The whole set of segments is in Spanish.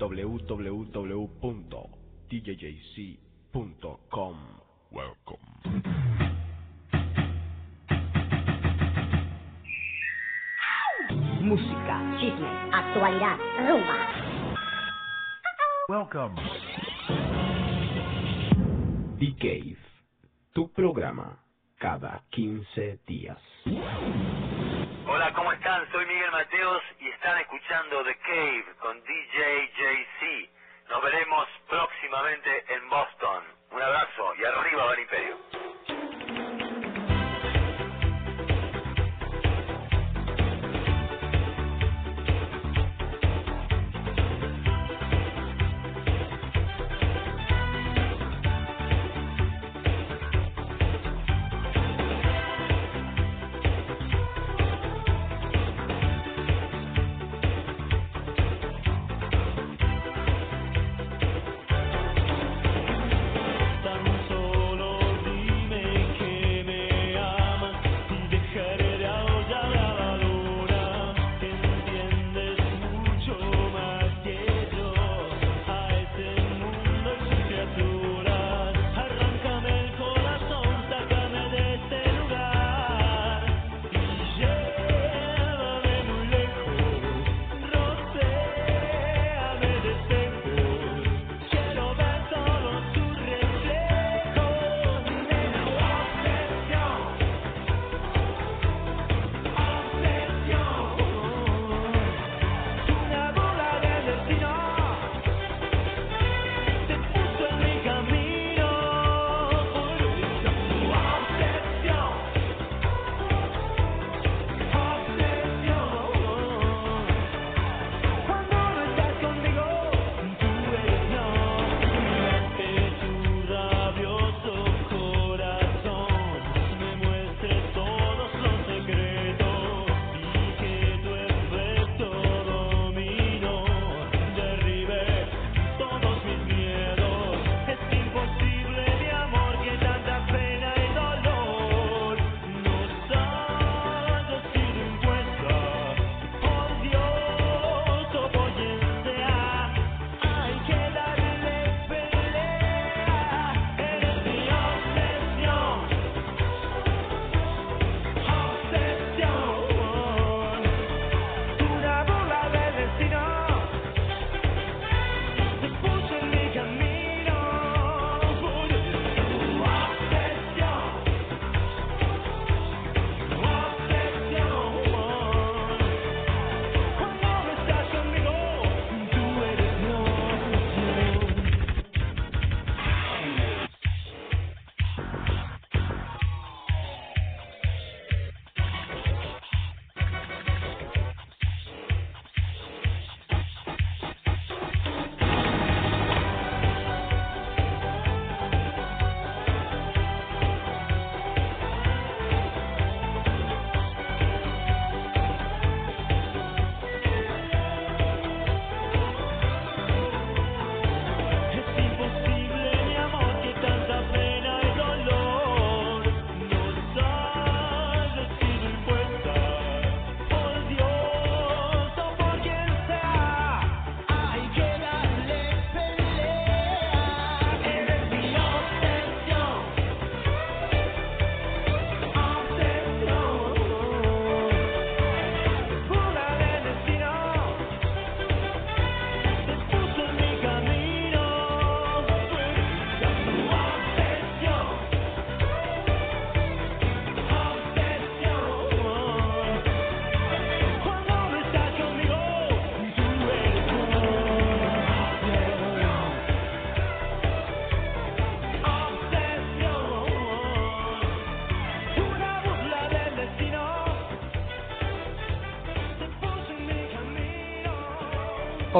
www.djjc.com. Welcome. música, chisme, actualidad, rumba. Welcome. The Cave, tu programa cada 15 días. Miguel Mateos y están escuchando The Cave con DJ JC. Nos veremos próximamente en Boston. Un abrazo y arriba del imperio.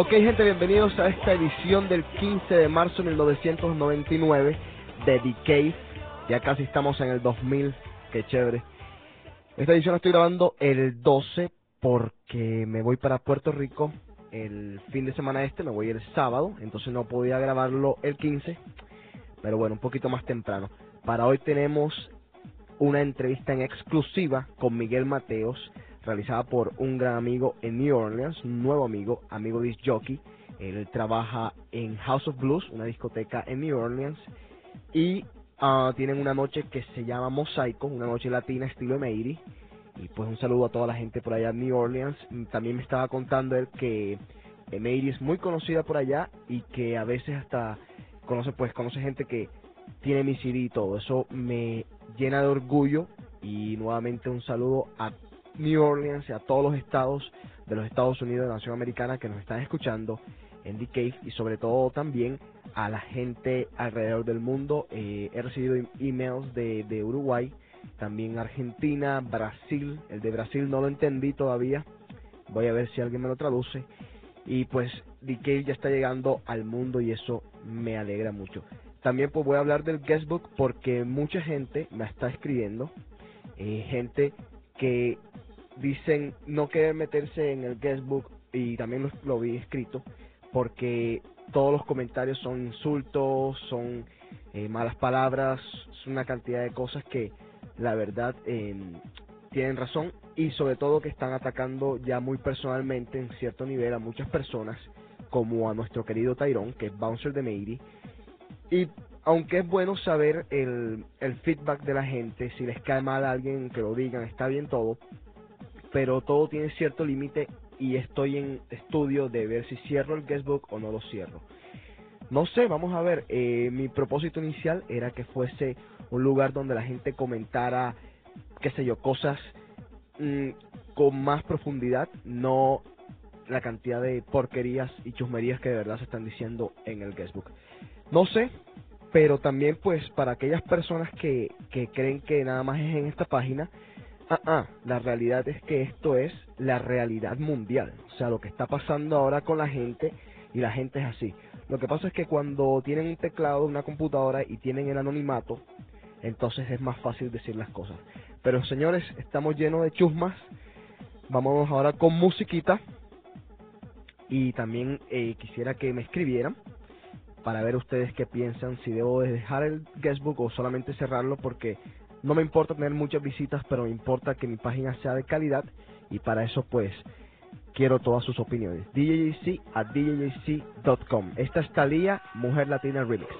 Ok gente, bienvenidos a esta edición del 15 de marzo de 1999 de Decay. Ya casi estamos en el 2000, qué chévere. Esta edición la estoy grabando el 12 porque me voy para Puerto Rico el fin de semana este, me voy el sábado, entonces no podía grabarlo el 15, pero bueno, un poquito más temprano. Para hoy tenemos una entrevista en exclusiva con Miguel Mateos, realizada por un gran amigo en New Orleans, un nuevo amigo, amigo disc jockey. Él trabaja en House of Blues, una discoteca en New Orleans, y uh, tienen una noche que se llama Mosaico, una noche latina estilo Emeiri. Y pues un saludo a toda la gente por allá en New Orleans. También me estaba contando él que eh, Emeiri es muy conocida por allá y que a veces hasta conoce pues conoce gente que tiene mi CD y todo. Eso me llena de orgullo y nuevamente un saludo a New Orleans y a todos los estados de los Estados Unidos de Nación Americana que nos están escuchando en The y sobre todo también a la gente alrededor del mundo. Eh, he recibido em- emails de, de Uruguay, también Argentina, Brasil. El de Brasil no lo entendí todavía. Voy a ver si alguien me lo traduce. Y pues The ya está llegando al mundo y eso me alegra mucho. También pues voy a hablar del guestbook porque mucha gente me está escribiendo. eh, gente que dicen no querer meterse en el guestbook y también lo, vi escrito porque todos los comentarios son insultos, son eh, malas palabras, es una cantidad de cosas que la verdad eh, tienen razón y sobre todo que están atacando ya muy personalmente en cierto nivel a muchas personas como a nuestro querido Tyrone que es Bouncer de Meiri y aunque es bueno saber el, el feedback de la gente, si les cae mal a alguien que lo digan, está bien todo, pero todo tiene cierto límite y estoy en estudio de ver si cierro el guestbook o no lo cierro. No sé, vamos a ver, eh, mi propósito inicial era que fuese un lugar donde la gente comentara, qué sé yo, cosas mm, con más profundidad, no la cantidad de porquerías y chusmerías que de verdad se están diciendo en el guestbook. No sé, pero también pues para aquellas personas que, que creen que nada más es en esta página, ah, ah, la realidad es que esto es la realidad mundial, o sea, lo que está pasando ahora con la gente y la gente es así. Lo que pasa es que cuando tienen un teclado, una computadora y tienen el anonimato, entonces es más fácil decir las cosas. Pero señores, estamos llenos de chusmas. Vámonos ahora con musiquita. Y también eh, quisiera que me escribieran para ver ustedes qué piensan, si debo de dejar el guestbook o solamente cerrarlo porque no me importa tener muchas visitas, pero me importa que mi página sea de calidad y para eso pues quiero todas sus opiniones. DJC a DJC.com. Esta es Talía, Mujer Latina Remix.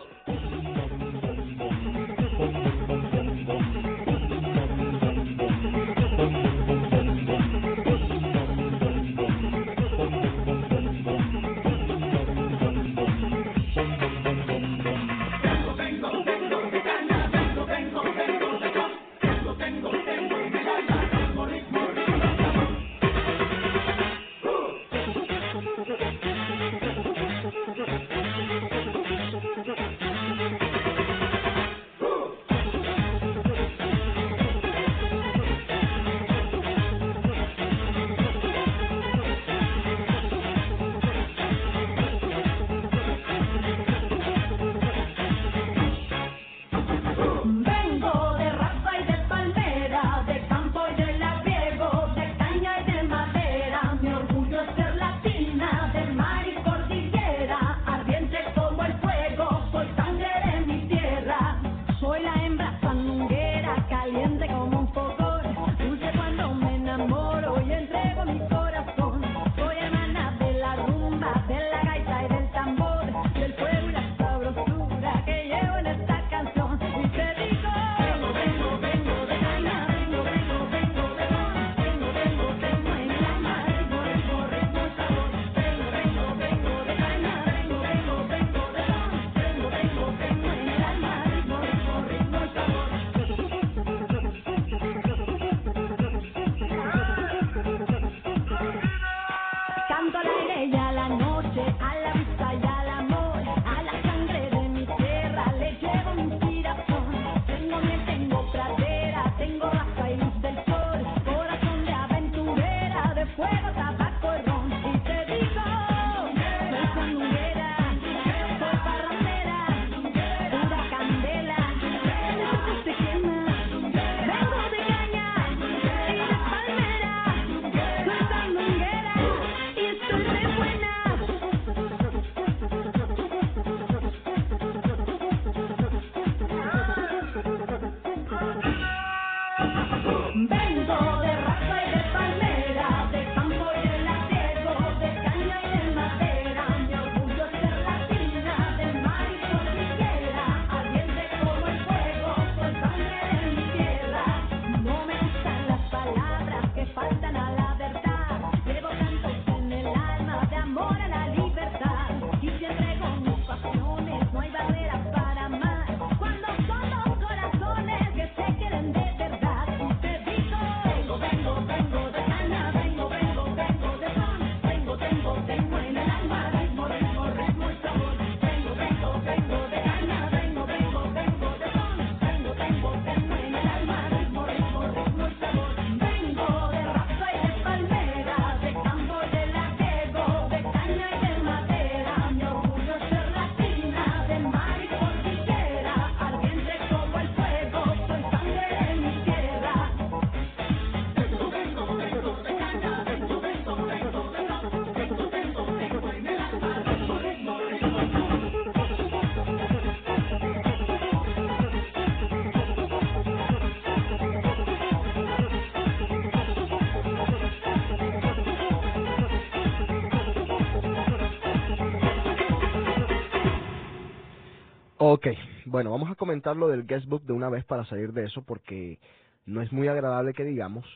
Ok, bueno, vamos a comentar lo del guestbook de una vez para salir de eso porque no es muy agradable que digamos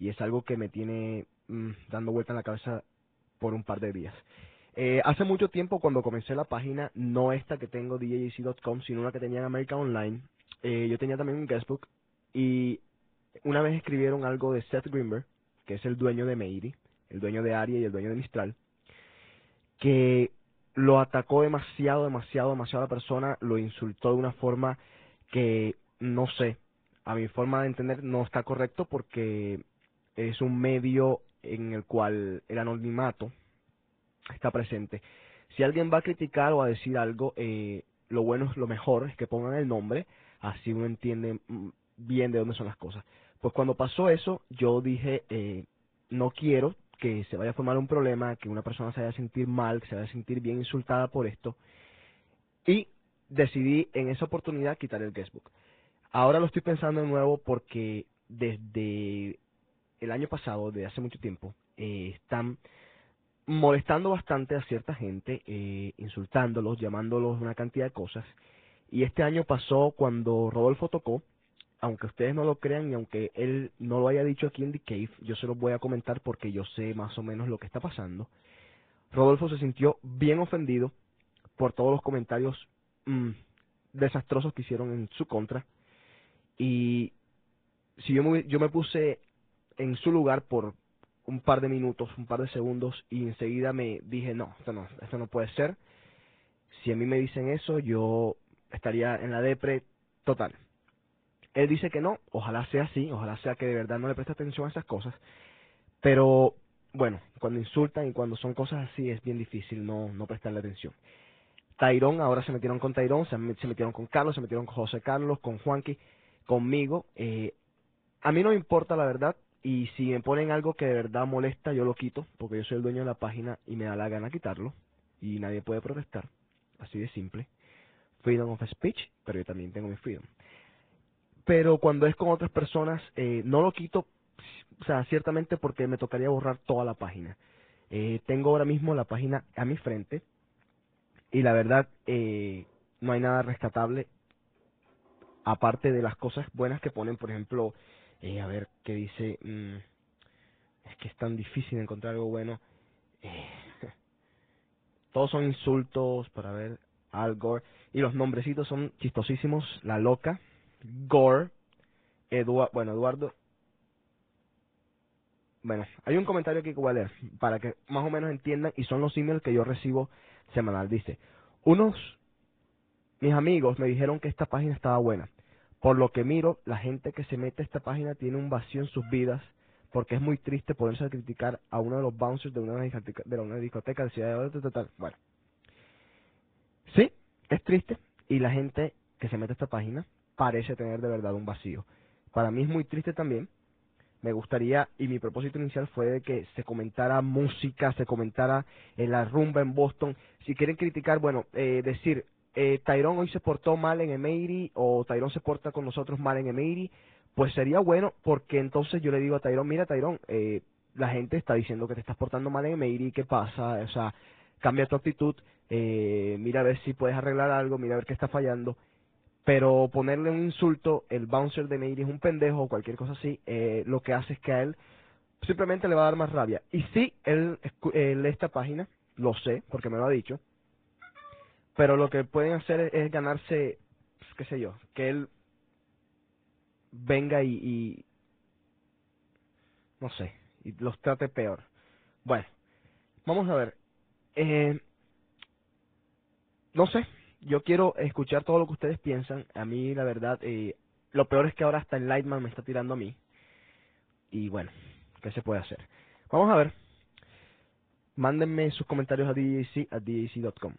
y es algo que me tiene mm, dando vuelta en la cabeza por un par de días. Eh, hace mucho tiempo cuando comencé la página, no esta que tengo djc.com, sino una que tenía en American Online, eh, yo tenía también un guestbook y una vez escribieron algo de Seth Greenberg, que es el dueño de Meiri, el dueño de Aria y el dueño de Mistral, que lo atacó demasiado, demasiado, demasiado a la persona, lo insultó de una forma que no sé, a mi forma de entender no está correcto porque es un medio en el cual el anonimato está presente. Si alguien va a criticar o a decir algo, eh, lo bueno es lo mejor es que pongan el nombre, así uno entiende mm, bien de dónde son las cosas. Pues cuando pasó eso, yo dije, eh, no quiero que se vaya a formar un problema, que una persona se vaya a sentir mal, que se vaya a sentir bien insultada por esto. Y decidí en esa oportunidad quitar el guestbook. Ahora lo estoy pensando de nuevo porque desde el año pasado, de hace mucho tiempo, eh, están molestando bastante a cierta gente, eh, insultándolos, llamándolos una cantidad de cosas. Y este año pasó cuando Rodolfo tocó, aunque ustedes no lo crean y aunque él no lo haya dicho aquí en The Cave, yo se los voy a comentar porque yo sé más o menos lo que está pasando. Rodolfo se sintió bien ofendido por todos los comentarios mm, desastrosos que hicieron en su contra. Y si yo me, yo me puse en su lugar por un par de minutos, un par de segundos, y enseguida me dije, no, esto no, esto no puede ser. Si a mí me dicen eso, yo estaría en la depre total. Él dice que no, ojalá sea así, ojalá sea que de verdad no le preste atención a esas cosas. Pero bueno, cuando insultan y cuando son cosas así es bien difícil no, no prestarle atención. Tairón, ahora se metieron con Tairón, se, metieron con Carlos, se metieron con José Carlos, con Juanqui, conmigo. Eh, a mí no me importa la verdad y si me ponen algo que de verdad molesta, yo lo quito, porque yo soy el dueño de la página y me da la gana quitarlo y nadie puede protestar. Así de simple. Freedom of speech, pero yo también tengo mi freedom pero cuando es con otras personas eh, no lo quito, o sea, ciertamente porque me tocaría borrar toda la página. Eh, tengo ahora mismo la página a mi frente y la verdad eh, no hay nada rescatable aparte de las cosas buenas que ponen, por ejemplo, eh, a ver qué dice, mm, es que es tan difícil encontrar algo bueno. Eh, todos son insultos para ver Al Gore y los nombrecitos son chistosísimos, la loca, Gore, bueno, Eduardo. Bueno, hay un comentario aquí que voy a leer para que más o menos entiendan y son los emails que yo recibo semanal. Dice, unos, mis amigos me dijeron que esta página estaba buena. Por lo que miro, la gente que se mete a esta página tiene un vacío en sus vidas porque es muy triste ponerse a criticar a uno de los bouncers de una discoteca de una discoteca de Ciudad de Total. Bueno, sí, es triste y la gente que se mete a esta página parece tener de verdad un vacío. Para mí es muy triste también. Me gustaría, y mi propósito inicial fue de que se comentara música, se comentara en la rumba en Boston. Si quieren criticar, bueno, eh, decir, eh, Tyrone hoy se portó mal en Emery o Tyrone se porta con nosotros mal en Emery, pues sería bueno porque entonces yo le digo a Tyrone, mira Tyrone, eh, la gente está diciendo que te estás portando mal en Emery, ¿qué pasa? O sea, cambia tu actitud, eh, mira a ver si puedes arreglar algo, mira a ver qué está fallando pero ponerle un insulto, el bouncer de Meiri es un pendejo o cualquier cosa así, eh, lo que hace es que a él simplemente le va a dar más rabia. Y sí, él, escu- eh, lee esta página, lo sé, porque me lo ha dicho, pero lo que pueden hacer es, es ganarse, pues, qué sé yo, que él venga y, y, no sé, y los trate peor. Bueno, vamos a ver. Eh, no sé, yo quiero escuchar todo lo que ustedes piensan. A mí, la verdad, eh, lo peor es que ahora hasta el Lightman me está tirando a mí. Y bueno, ¿qué se puede hacer? Vamos a ver. Mándenme sus comentarios a DJC, a DJC.com.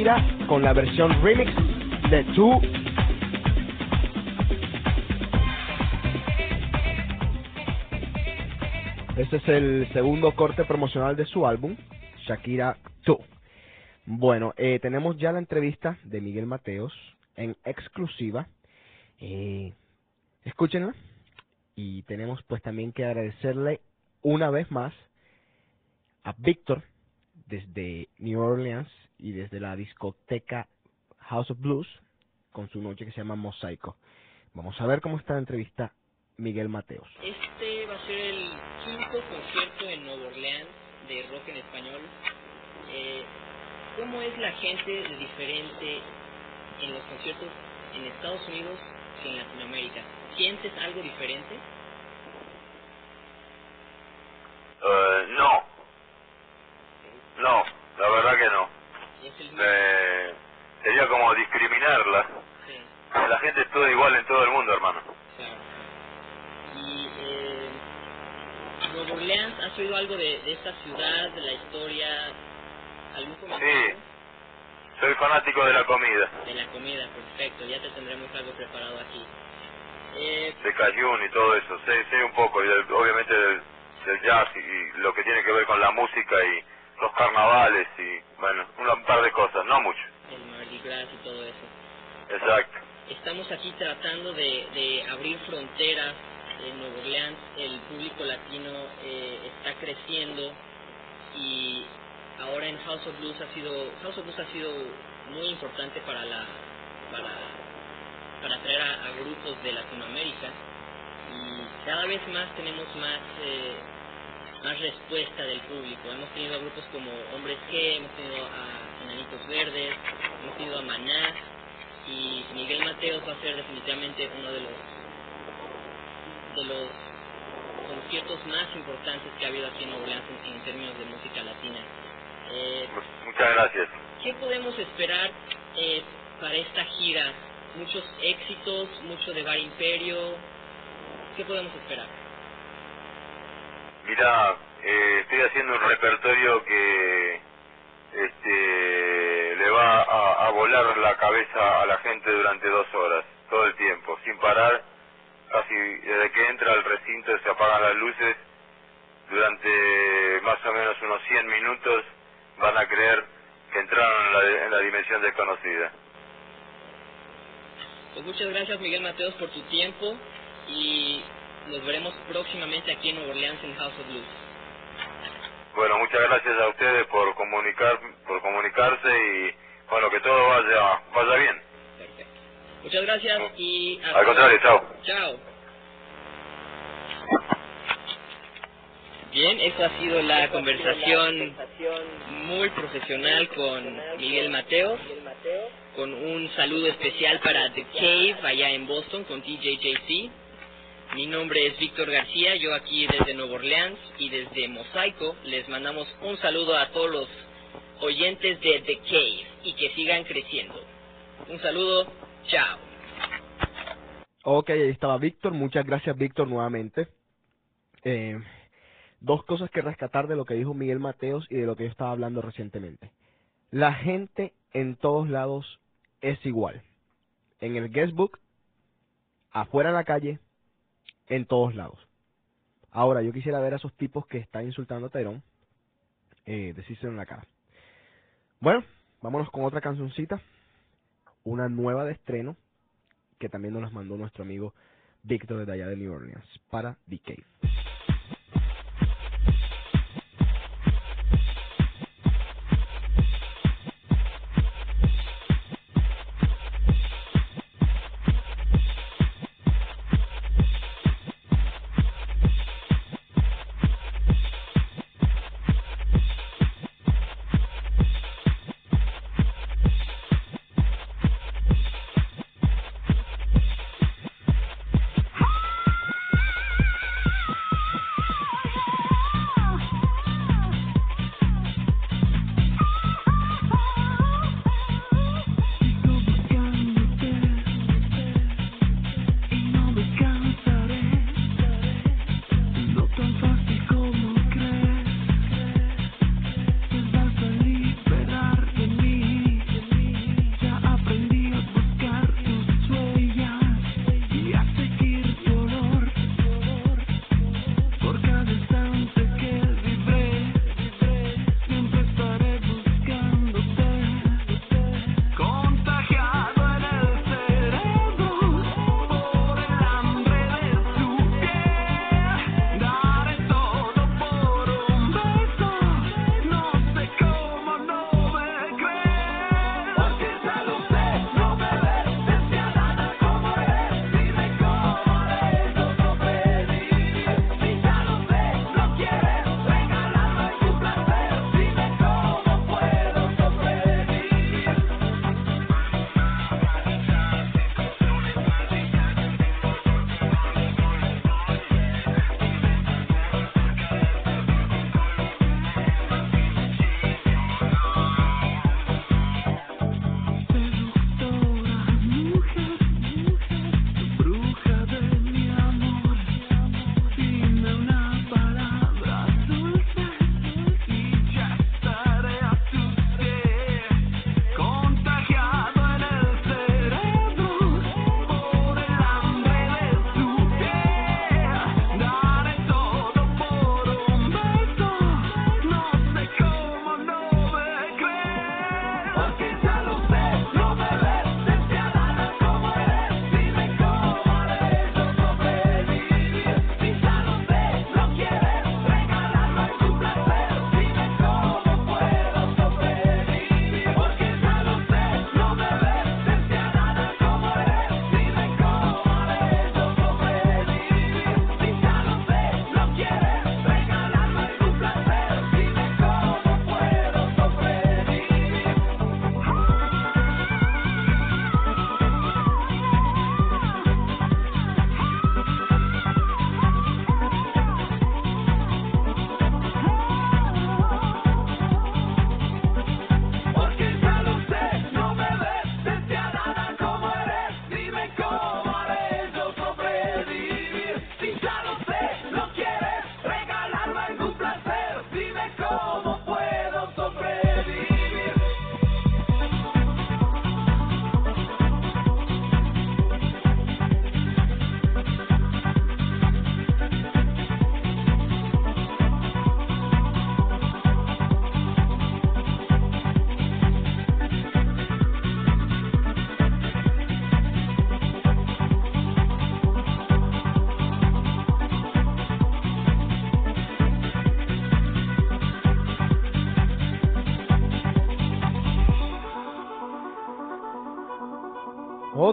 Shakira con la versión remix de Two. Este es el segundo corte promocional de su álbum, Shakira 2. Bueno, eh, tenemos ya la entrevista de Miguel Mateos en exclusiva. Eh, escúchenla. Y tenemos pues también que agradecerle una vez más a Víctor desde New Orleans y desde la discoteca House of Blues con su noche que se llama Mosaico. Vamos a ver cómo está la entrevista Miguel Mateos. Este va a ser el quinto concierto en Nueva Orleans de rock en español. Eh, ¿Cómo es la gente de diferente en los conciertos en Estados Unidos que en Latinoamérica? ¿Sientes algo diferente? Eh, no. No, la verdad que no. Eh, sería como discriminarla. Sí, La gente es toda igual en todo el mundo, hermano. Y eh, Orleans, ¿has oído algo de, de esta ciudad, de la historia? ¿Algún comentario? Soy fanático de la comida, De la comida, perfecto, ya te tendremos algo preparado aquí. Eh, de Cayún y todo eso. Sé, sé un poco, y del- obviamente del, del jazz y, y lo que tiene que ver con la música y los carnavales y, bueno, un par de cosas, no mucho. el Mardi Gras y todo eso. Exacto. Estamos aquí tratando de, de abrir fronteras en Nueva Orleans. El público latino eh, está creciendo y ahora en House of Blues ha sido House of Blues ha sido muy importante para la para para atraer a, a grupos de Latinoamérica y cada vez más tenemos más eh, más respuesta del público. Hemos tenido grupos como Hombres G, hemos tenido a Enanitos Verdes, hemos tenido a Maná y Miguel Mateos va a ser definitivamente uno de los de los conciertos más importantes que ha habido aquí en Orleans en, en términos de música latina. Eh, Mu- Muchas gracias. ¿Qué podemos esperar eh, para esta gira? Muchos éxitos, mucho de Bar Imperio. ¿Qué podemos esperar? Mira, eh, estoy haciendo un repertorio que este, le va a, a volar la cabeza a la gente durante dos horas, todo el tiempo, sin parar, casi desde que entra al recinto se apagan las luces, durante más o menos unos 100 minutos van a creer que entraron en la, en la dimensión desconocida. Pues muchas gracias Miguel Mateos por tu tiempo y nos veremos próximamente aquí en Nueva Orleans en House of Blues. Bueno, muchas gracias a ustedes por comunicar, por comunicarse y bueno, que todo vaya, vaya bien. Perfecto. Muchas gracias y hasta Al contrario, chao. Chao. Bien, esa ha sido la conversación muy profesional con Miguel Mateos, con un saludo especial para The Cave allá en Boston con TJJC. Mi nombre es Víctor García, yo aquí desde Nueva Orleans y desde Mosaico les mandamos un saludo a todos los oyentes de The Cave y que sigan creciendo. Un saludo, chao. Ok, ahí estaba Víctor. Muchas gracias, Víctor, nuevamente. Eh, dos cosas que rescatar de lo que dijo Miguel Mateos y de lo que yo estaba hablando recientemente. La gente en todos lados es igual. En el guestbook, afuera en la calle, en todos lados. Ahora, yo quisiera ver a esos tipos que están insultando a Tyrone, eh, decírselo en la cara. Bueno, vámonos con otra cancioncita, una nueva de estreno, que también nos las mandó nuestro amigo Víctor de allá de New Orleans, para The Cave.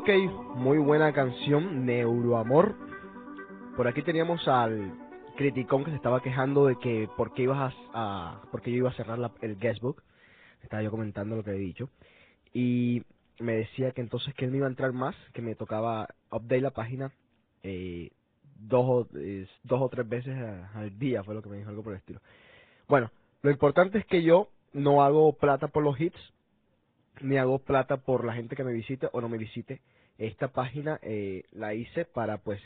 Ok, muy buena canción, Neuroamor. Por aquí teníamos al criticón que se estaba quejando de que por qué ibas a, a yo iba a cerrar la- el guestbook. Estaba yo comentando lo que he dicho. Y me decía que entonces que él no iba a entrar más, que me tocaba update la página eh, dos, o, eh, dos o tres veces al día, fue lo que me dijo, algo por el estilo. Bueno, lo importante es que yo no hago plata por los hits, ni hago plata por la gente que me visite o no me visite. Esta página eh, la hice para, pues,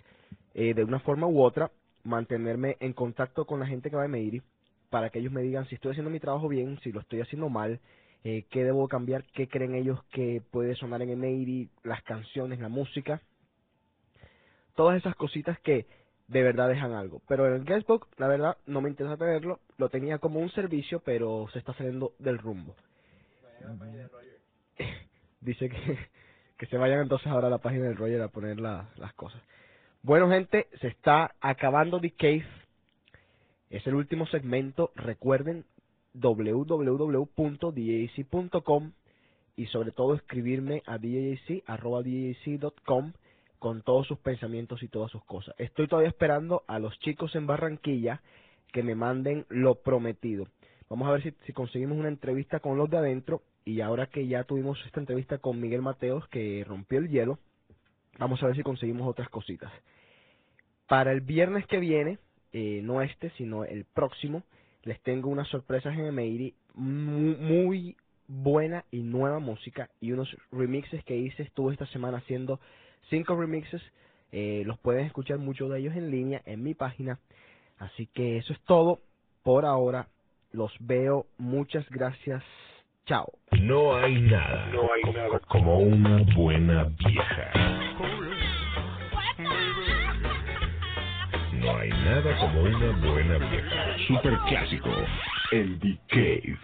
eh, de una forma u otra, mantenerme en contacto con la gente que va a Meiri, para que ellos me digan si estoy haciendo mi trabajo bien, si lo estoy haciendo mal, eh, qué debo cambiar, qué creen ellos que puede sonar en Emery, las canciones, la música, todas esas cositas que de verdad dejan algo. Pero en el guestbook, la verdad, no me interesa tenerlo, lo tenía como un servicio, pero se está saliendo del rumbo. Dice que, que se vayan entonces ahora a la página del Roger a poner la- las cosas. Bueno, gente, se está acabando The Cave. Es el último segmento. Recuerden www.djc.com y sobre todo escribirme a djc.com con todos sus pensamientos y todas sus cosas. Estoy todavía esperando a los chicos en Barranquilla que me manden lo prometido. Vamos a ver si, conseguimos una entrevista con los de adentro. Y ahora que ya tuvimos esta entrevista con Miguel Mateos que rompió el hielo, vamos a ver si conseguimos otras cositas. Para el viernes que viene, eh, no este, sino el próximo, les tengo unas sorpresas en Emeiri, muy, muy buena y nueva música y unos remixes que hice, estuve esta semana haciendo cinco remixes, eh, los pueden escuchar muchos de ellos en línea en mi página, así que eso es todo por ahora, los veo, muchas gracias, chao. No hay nada, co- como una buena vieja. No hay nada como una buena vieja. Super clásico. El The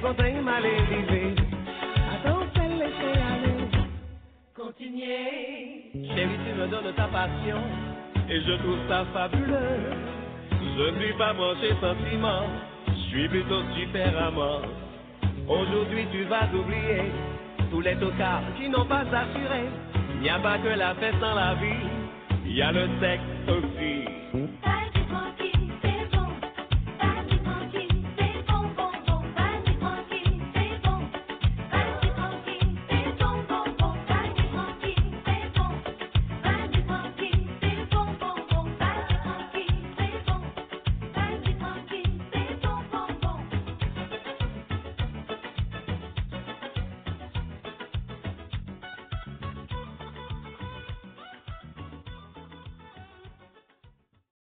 contraint mal élevé. Attends, fais laisser aller. continuez. Chérie, tu me donnes ta passion, et je trouve ça fabuleux. Je ne suis pas branché sentiment, je suis plutôt super amant. Aujourd'hui, tu vas oublier tous les tocards qui n'ont pas assuré. Il n'y a pas que la fête dans la vie, il y a le sexe aussi.